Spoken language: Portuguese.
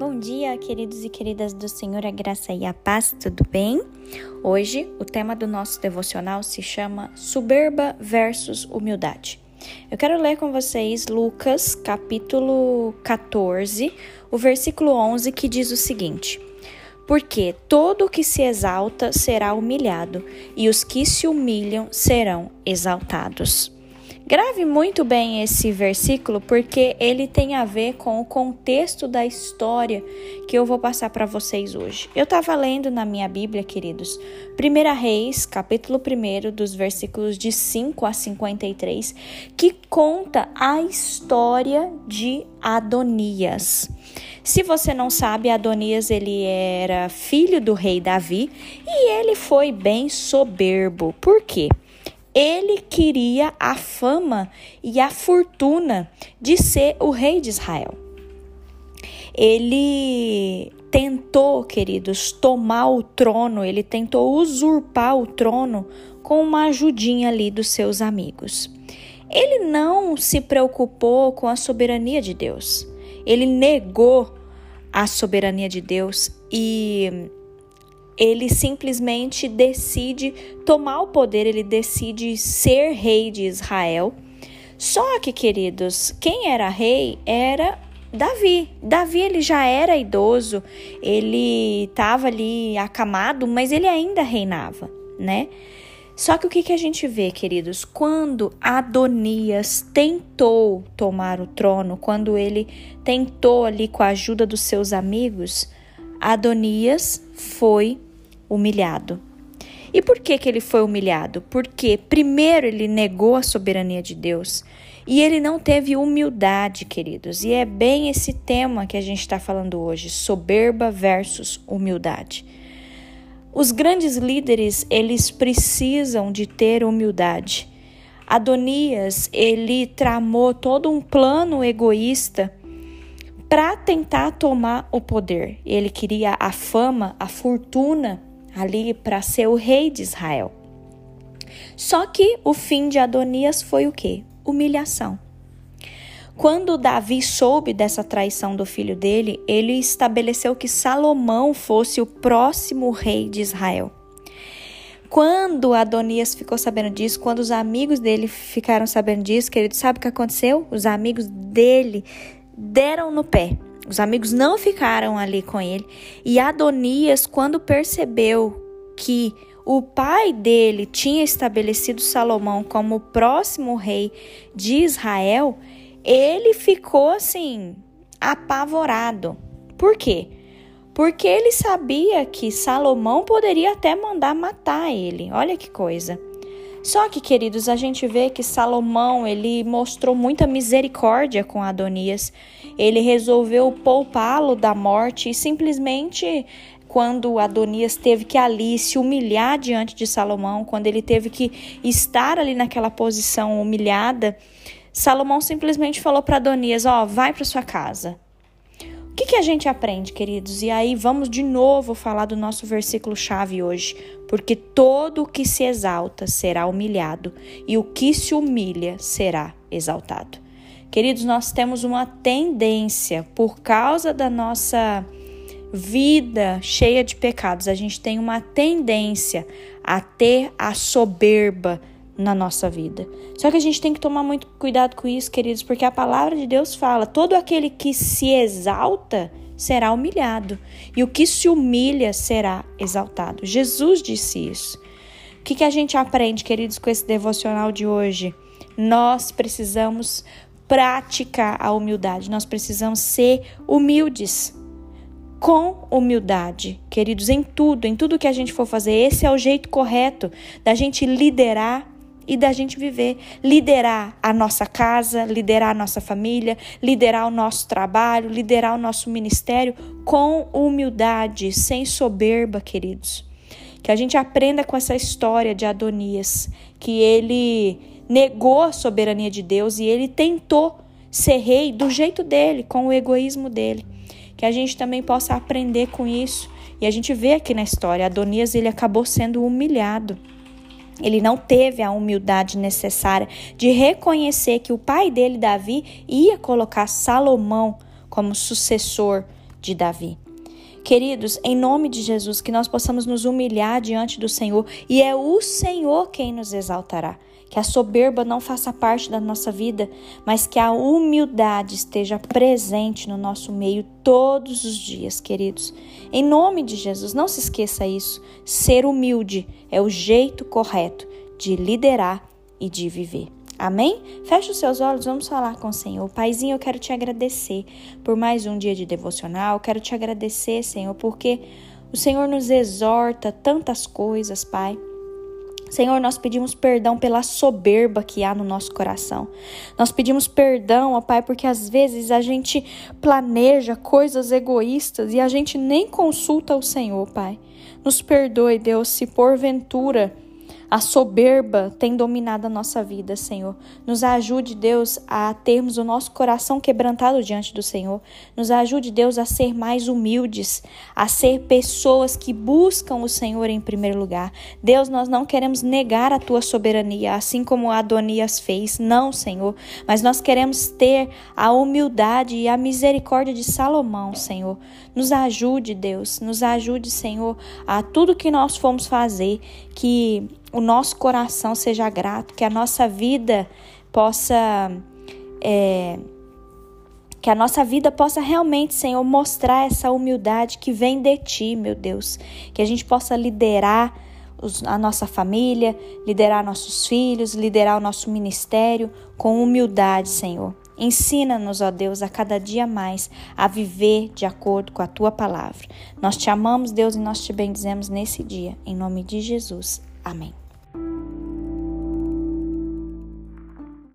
Bom dia, queridos e queridas do Senhor, a graça e a paz, tudo bem? Hoje, o tema do nosso devocional se chama Soberba versus Humildade. Eu quero ler com vocês Lucas, capítulo 14, o versículo 11, que diz o seguinte: Porque todo o que se exalta será humilhado, e os que se humilham serão exaltados. Grave muito bem esse versículo porque ele tem a ver com o contexto da história que eu vou passar para vocês hoje. Eu estava lendo na minha Bíblia, queridos, 1 Reis, capítulo 1, dos versículos de 5 a 53, que conta a história de Adonias. Se você não sabe, Adonias ele era filho do rei Davi e ele foi bem soberbo. Por quê? Ele queria a fama e a fortuna de ser o rei de Israel. Ele tentou, queridos, tomar o trono, ele tentou usurpar o trono com uma ajudinha ali dos seus amigos. Ele não se preocupou com a soberania de Deus. Ele negou a soberania de Deus e ele simplesmente decide tomar o poder, ele decide ser rei de Israel. Só que, queridos, quem era rei era Davi. Davi ele já era idoso, ele estava ali acamado, mas ele ainda reinava, né? Só que o que, que a gente vê, queridos? Quando Adonias tentou tomar o trono, quando ele tentou ali com a ajuda dos seus amigos, Adonias foi humilhado. E por que, que ele foi humilhado? Porque, primeiro, ele negou a soberania de Deus e ele não teve humildade, queridos. E é bem esse tema que a gente está falando hoje: soberba versus humildade. Os grandes líderes, eles precisam de ter humildade. Adonias, ele tramou todo um plano egoísta para tentar tomar o poder. Ele queria a fama, a fortuna ali para ser o rei de Israel. Só que o fim de Adonias foi o quê? Humilhação. Quando Davi soube dessa traição do filho dele, ele estabeleceu que Salomão fosse o próximo rei de Israel. Quando Adonias ficou sabendo disso, quando os amigos dele ficaram sabendo disso, querido, sabe o que aconteceu? Os amigos dele deram no pé. Os amigos não ficaram ali com ele. E Adonias, quando percebeu que o pai dele tinha estabelecido Salomão como o próximo rei de Israel, ele ficou assim, apavorado. Por quê? Porque ele sabia que Salomão poderia até mandar matar ele. Olha que coisa. Só que, queridos, a gente vê que Salomão, ele mostrou muita misericórdia com Adonias. Ele resolveu poupá-lo da morte e simplesmente quando Adonias teve que ali se humilhar diante de Salomão, quando ele teve que estar ali naquela posição humilhada, Salomão simplesmente falou para Adonias: Ó, oh, vai para sua casa. Que, que a gente aprende, queridos? E aí vamos de novo falar do nosso versículo chave hoje. Porque todo o que se exalta será humilhado, e o que se humilha será exaltado. Queridos, nós temos uma tendência, por causa da nossa vida cheia de pecados, a gente tem uma tendência a ter a soberba na nossa vida. Só que a gente tem que tomar muito cuidado com isso, queridos, porque a palavra de Deus fala: todo aquele que se exalta será humilhado, e o que se humilha será exaltado. Jesus disse isso. O que, que a gente aprende, queridos, com esse devocional de hoje? Nós precisamos praticar a humildade, nós precisamos ser humildes com humildade, queridos, em tudo, em tudo que a gente for fazer. Esse é o jeito correto da gente liderar e da gente viver, liderar a nossa casa, liderar a nossa família, liderar o nosso trabalho, liderar o nosso ministério com humildade, sem soberba, queridos. Que a gente aprenda com essa história de Adonias, que ele negou a soberania de Deus e ele tentou ser rei do jeito dele, com o egoísmo dele. Que a gente também possa aprender com isso. E a gente vê aqui na história, Adonias ele acabou sendo humilhado. Ele não teve a humildade necessária de reconhecer que o pai dele, Davi, ia colocar Salomão como sucessor de Davi. Queridos, em nome de Jesus, que nós possamos nos humilhar diante do Senhor e é o Senhor quem nos exaltará. Que a soberba não faça parte da nossa vida, mas que a humildade esteja presente no nosso meio todos os dias, queridos. Em nome de Jesus, não se esqueça isso. Ser humilde é o jeito correto de liderar e de viver. Amém? Feche os seus olhos, vamos falar com o Senhor. Paizinho, eu quero te agradecer por mais um dia de devocional. Eu quero te agradecer, Senhor, porque o Senhor nos exorta tantas coisas, Pai. Senhor, nós pedimos perdão pela soberba que há no nosso coração. Nós pedimos perdão, ó Pai, porque às vezes a gente planeja coisas egoístas e a gente nem consulta o Senhor, Pai. Nos perdoe, Deus, se porventura a soberba tem dominado a nossa vida, Senhor. Nos ajude, Deus, a termos o nosso coração quebrantado diante do Senhor. Nos ajude, Deus, a ser mais humildes, a ser pessoas que buscam o Senhor em primeiro lugar. Deus, nós não queremos negar a tua soberania, assim como Adonias fez. Não, Senhor, mas nós queremos ter a humildade e a misericórdia de Salomão, Senhor. Nos ajude, Deus, nos ajude, Senhor, a tudo que nós fomos fazer, que o nosso coração seja grato, que a nossa vida possa. É, que a nossa vida possa realmente, Senhor, mostrar essa humildade que vem de Ti, meu Deus. Que a gente possa liderar a nossa família, liderar nossos filhos, liderar o nosso ministério com humildade, Senhor. Ensina-nos, ó Deus, a cada dia mais a viver de acordo com a tua palavra. Nós te amamos, Deus, e nós te bendizemos nesse dia. Em nome de Jesus. Amém.